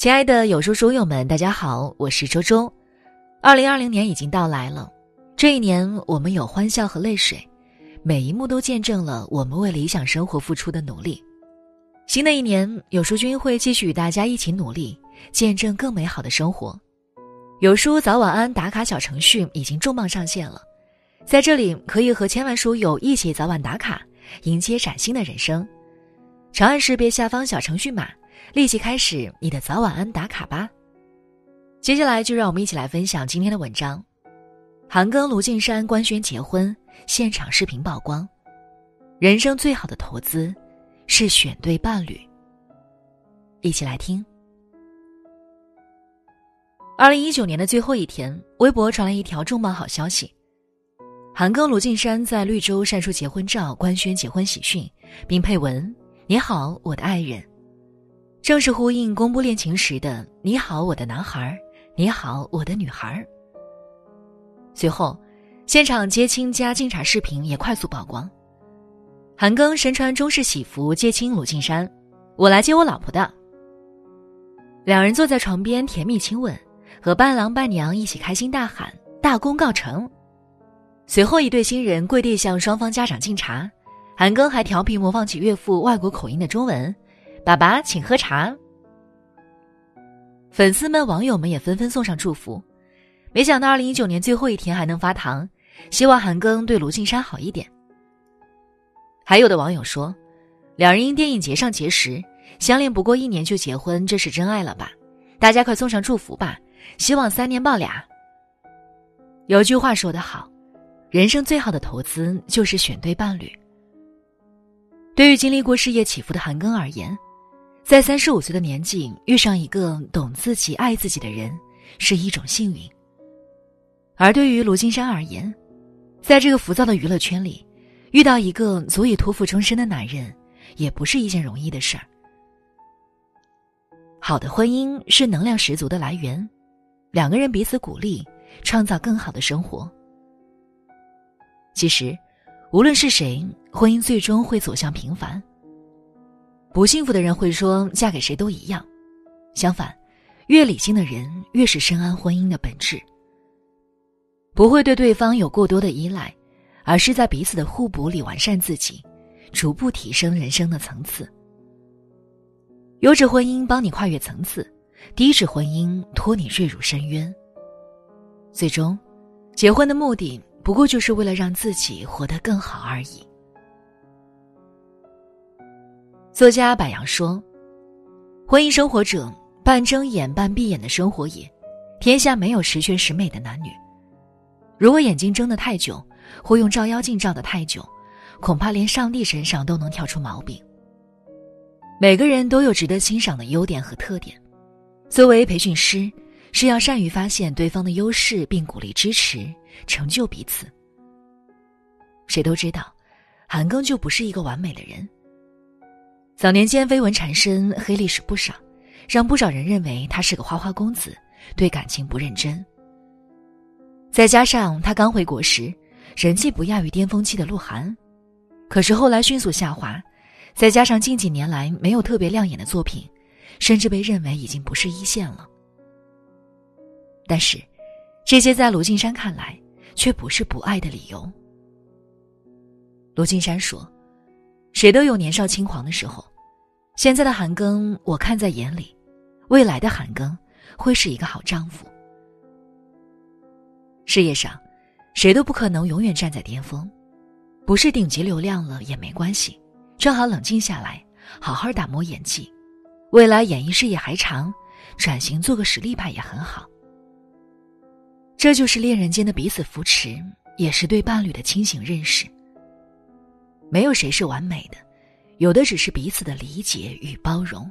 亲爱的有书书友们，大家好，我是周周。二零二零年已经到来了，这一年我们有欢笑和泪水，每一幕都见证了我们为理想生活付出的努力。新的一年，有书君会继续与大家一起努力，见证更美好的生活。有书早晚安打卡小程序已经重磅上线了，在这里可以和千万书友一起早晚打卡，迎接崭新的人生。长按识别下方小程序码。立即开始你的早晚安打卡吧。接下来就让我们一起来分享今天的文章。韩庚、卢靖姗官宣结婚，现场视频曝光。人生最好的投资，是选对伴侣。一起来听。二零一九年的最后一天，微博传来一条重磅好消息：韩庚、卢靖姗在绿洲晒出结婚照，官宣结婚喜讯，并配文：“你好，我的爱人。”正是呼应公布恋情时的“你好，我的男孩你好，我的女孩随后，现场接亲加敬茶视频也快速曝光。韩庚身穿中式喜服接亲鲁靖姗，我来接我老婆的。两人坐在床边甜蜜亲吻，和伴郎伴娘一起开心大喊“大功告成”。随后，一对新人跪地向双方家长敬茶，韩庚还调皮模仿起岳父外国口音的中文。爸爸，请喝茶。粉丝们、网友们也纷纷送上祝福。没想到二零一九年最后一天还能发糖，希望韩庚对卢靖姗好一点。还有的网友说，两人因电影节上结识，相恋不过一年就结婚，这是真爱了吧？大家快送上祝福吧！希望三年抱俩。有句话说得好，人生最好的投资就是选对伴侣。对于经历过事业起伏的韩庚而言，在三十五岁的年纪遇上一个懂自己、爱自己的人，是一种幸运。而对于卢金山而言，在这个浮躁的娱乐圈里，遇到一个足以托付终身的男人，也不是一件容易的事儿。好的婚姻是能量十足的来源，两个人彼此鼓励，创造更好的生活。其实，无论是谁，婚姻最终会走向平凡。不幸福的人会说嫁给谁都一样，相反，越理性的人越是深谙婚姻的本质。不会对对方有过多的依赖，而是在彼此的互补里完善自己，逐步提升人生的层次。优质婚姻帮你跨越层次，低质婚姻拖你坠入深渊。最终，结婚的目的不过就是为了让自己活得更好而已。作家柏杨说：“婚姻生活者，半睁眼半闭眼的生活也。天下没有十全十美的男女。如果眼睛睁得太久，或用照妖镜照得太久，恐怕连上帝身上都能挑出毛病。每个人都有值得欣赏的优点和特点。作为培训师，是要善于发现对方的优势，并鼓励支持，成就彼此。谁都知道，韩庚就不是一个完美的人。”早年间绯闻缠身，黑历史不少，让不少人认为他是个花花公子，对感情不认真。再加上他刚回国时，人气不亚于巅峰期的鹿晗，可是后来迅速下滑，再加上近几年来没有特别亮眼的作品，甚至被认为已经不是一线了。但是，这些在卢靖姗看来，却不是不爱的理由。卢靖姗说：“谁都有年少轻狂的时候。”现在的韩庚，我看在眼里，未来的韩庚会是一个好丈夫。事业上，谁都不可能永远站在巅峰，不是顶级流量了也没关系，正好冷静下来，好好打磨演技。未来演艺事业还长，转型做个实力派也很好。这就是恋人间的彼此扶持，也是对伴侣的清醒认识。没有谁是完美的。有的只是彼此的理解与包容。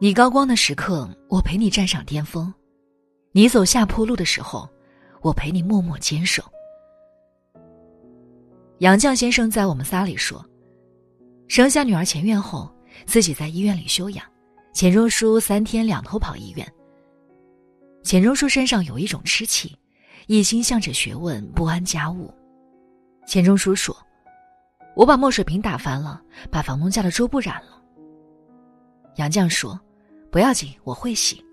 你高光的时刻，我陪你站上巅峰；你走下坡路的时候，我陪你默默坚守。杨绛先生在《我们仨》里说，生下女儿钱院后，自己在医院里休养，钱钟书三天两头跑医院。钱钟书身上有一种痴气，一心向着学问，不安家务。钱钟书说。我把墨水瓶打翻了，把房东家的桌布染了。杨绛说：“不要紧，我会洗。”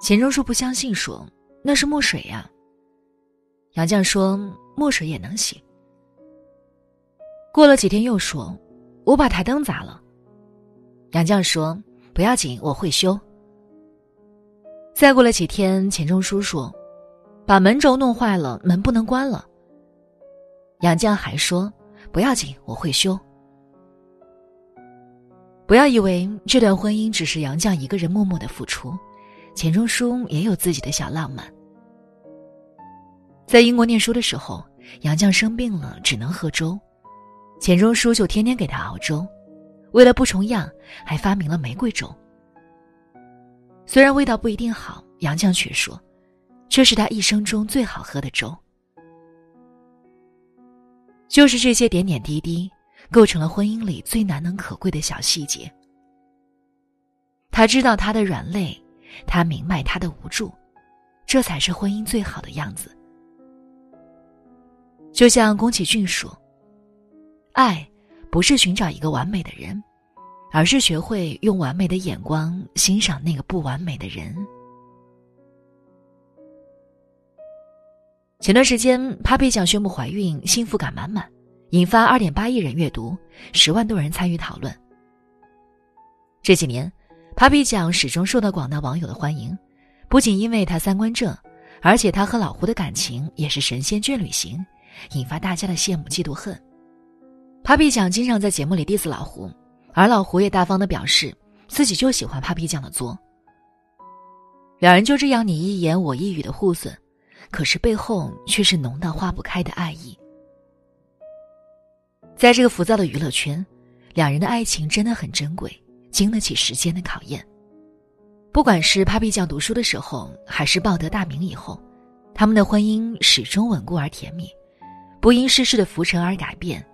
钱钟书不相信，说：“那是墨水呀。”杨绛说：“墨水也能洗。”过了几天，又说：“我把台灯砸了。”杨绛说：“不要紧，我会修。”再过了几天，钱钟书说：“把门轴弄坏了，门不能关了。”杨绛还说：“不要紧，我会修。”不要以为这段婚姻只是杨绛一个人默默的付出，钱钟书也有自己的小浪漫。在英国念书的时候，杨绛生病了，只能喝粥，钱钟书就天天给他熬粥，为了不重样，还发明了玫瑰粥。虽然味道不一定好，杨绛却说，这是他一生中最好喝的粥。就是这些点点滴滴，构成了婚姻里最难能可贵的小细节。他知道他的软肋，他明白他的无助，这才是婚姻最好的样子。就像宫崎骏说：“爱，不是寻找一个完美的人，而是学会用完美的眼光欣赏那个不完美的人。”前段时间，Papi 酱宣布怀孕，幸福感满满，引发二点八亿人阅读，十万多人参与讨论。这几年，Papi 酱始终受到广大网友的欢迎，不仅因为她三观正，而且她和老胡的感情也是神仙眷侣型，引发大家的羡慕嫉妒恨。Papi 酱经常在节目里 diss 老胡，而老胡也大方的表示自己就喜欢 Papi 酱的作。两人就这样你一言我一语的互损。可是背后却是浓到化不开的爱意。在这个浮躁的娱乐圈，两人的爱情真的很珍贵，经得起时间的考验。不管是 Papi 酱读书的时候，还是报得大名以后，他们的婚姻始终稳固而甜蜜，不因世事的浮沉而改变，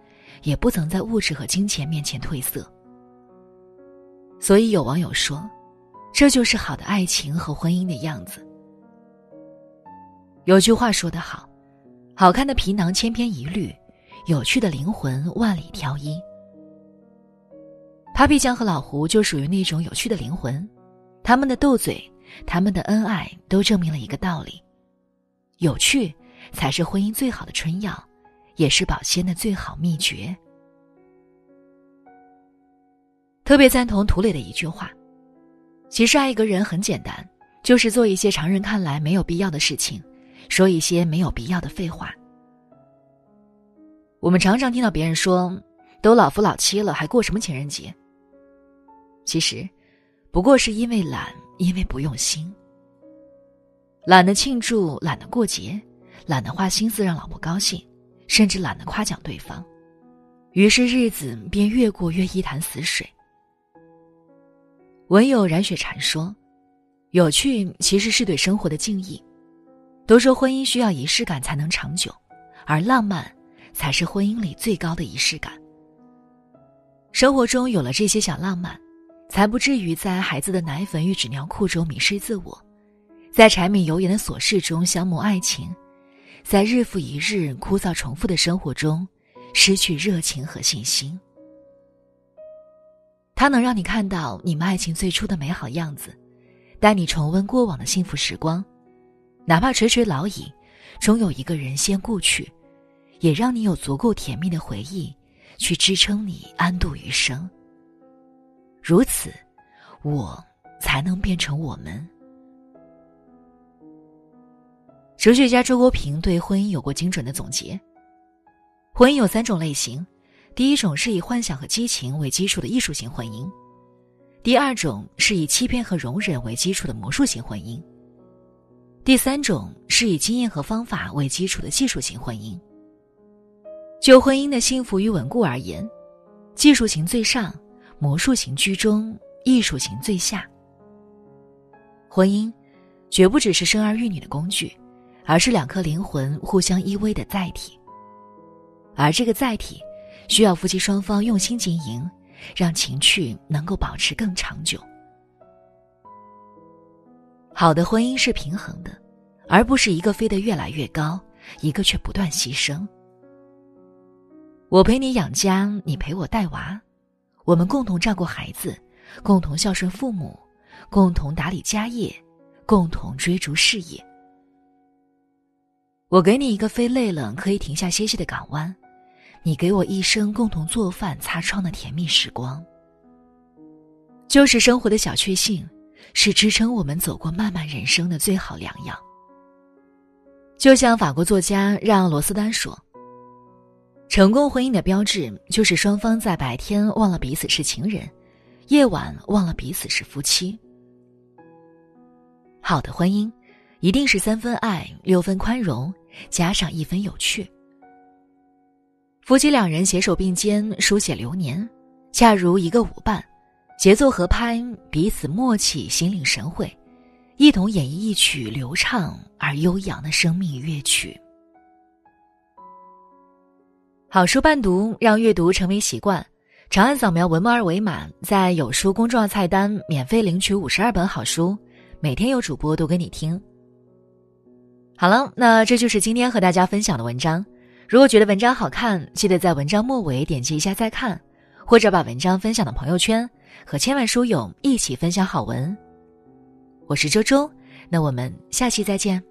也不曾在物质和金钱面前褪色。所以有网友说，这就是好的爱情和婚姻的样子。有句话说得好，好看的皮囊千篇一律，有趣的灵魂万里挑一。Papi 酱和老胡就属于那种有趣的灵魂，他们的斗嘴，他们的恩爱，都证明了一个道理：有趣才是婚姻最好的春药，也是保鲜的最好秘诀。特别赞同涂磊的一句话：其实爱一个人很简单，就是做一些常人看来没有必要的事情。说一些没有必要的废话。我们常常听到别人说：“都老夫老妻了，还过什么情人节？”其实，不过是因为懒，因为不用心。懒得庆祝，懒得过节，懒得花心思让老婆高兴，甚至懒得夸奖对方，于是日子便越过越一潭死水。文友冉雪禅说：“有趣其实是对生活的敬意。”都说婚姻需要仪式感才能长久，而浪漫才是婚姻里最高的仪式感。生活中有了这些小浪漫，才不至于在孩子的奶粉与纸尿裤中迷失自我，在柴米油盐的琐事中消磨爱情，在日复一日枯燥重复的生活中失去热情和信心。它能让你看到你们爱情最初的美好样子，带你重温过往的幸福时光。哪怕垂垂老矣，终有一个人先故去，也让你有足够甜蜜的回忆，去支撑你安度余生。如此，我才能变成我们。哲学家周国平对婚姻有过精准的总结：婚姻有三种类型，第一种是以幻想和激情为基础的艺术型婚姻；第二种是以欺骗和容忍为基础的魔术型婚姻。第三种是以经验和方法为基础的技术型婚姻。就婚姻的幸福与稳固而言，技术型最上，魔术型居中，艺术型最下。婚姻，绝不只是生儿育女的工具，而是两颗灵魂互相依偎的载体。而这个载体，需要夫妻双方用心经营，让情趣能够保持更长久。好的婚姻是平衡的，而不是一个飞得越来越高，一个却不断牺牲。我陪你养家，你陪我带娃，我们共同照顾孩子，共同孝顺父母，共同打理家业，共同追逐事业。我给你一个飞累了可以停下歇息的港湾，你给我一生共同做饭擦窗的甜蜜时光。就是生活的小确幸，是支撑我们走过漫漫人生的最好良药。就像法国作家让·罗斯丹说：“成功婚姻的标志就是双方在白天忘了彼此是情人，夜晚忘了彼此是夫妻。”好的婚姻，一定是三分爱，六分宽容，加上一分有趣。夫妻两人携手并肩书写流年，恰如一个舞伴，节奏合拍，彼此默契，心领神会。一同演绎一曲流畅而悠扬的生命乐曲。好书伴读，让阅读成为习惯。长按扫描文末二维码，在有书公众号菜单免费领取五十二本好书，每天有主播读给你听。好了，那这就是今天和大家分享的文章。如果觉得文章好看，记得在文章末尾点击一下再看，或者把文章分享到朋友圈，和千万书友一起分享好文。我是周周，那我们下期再见。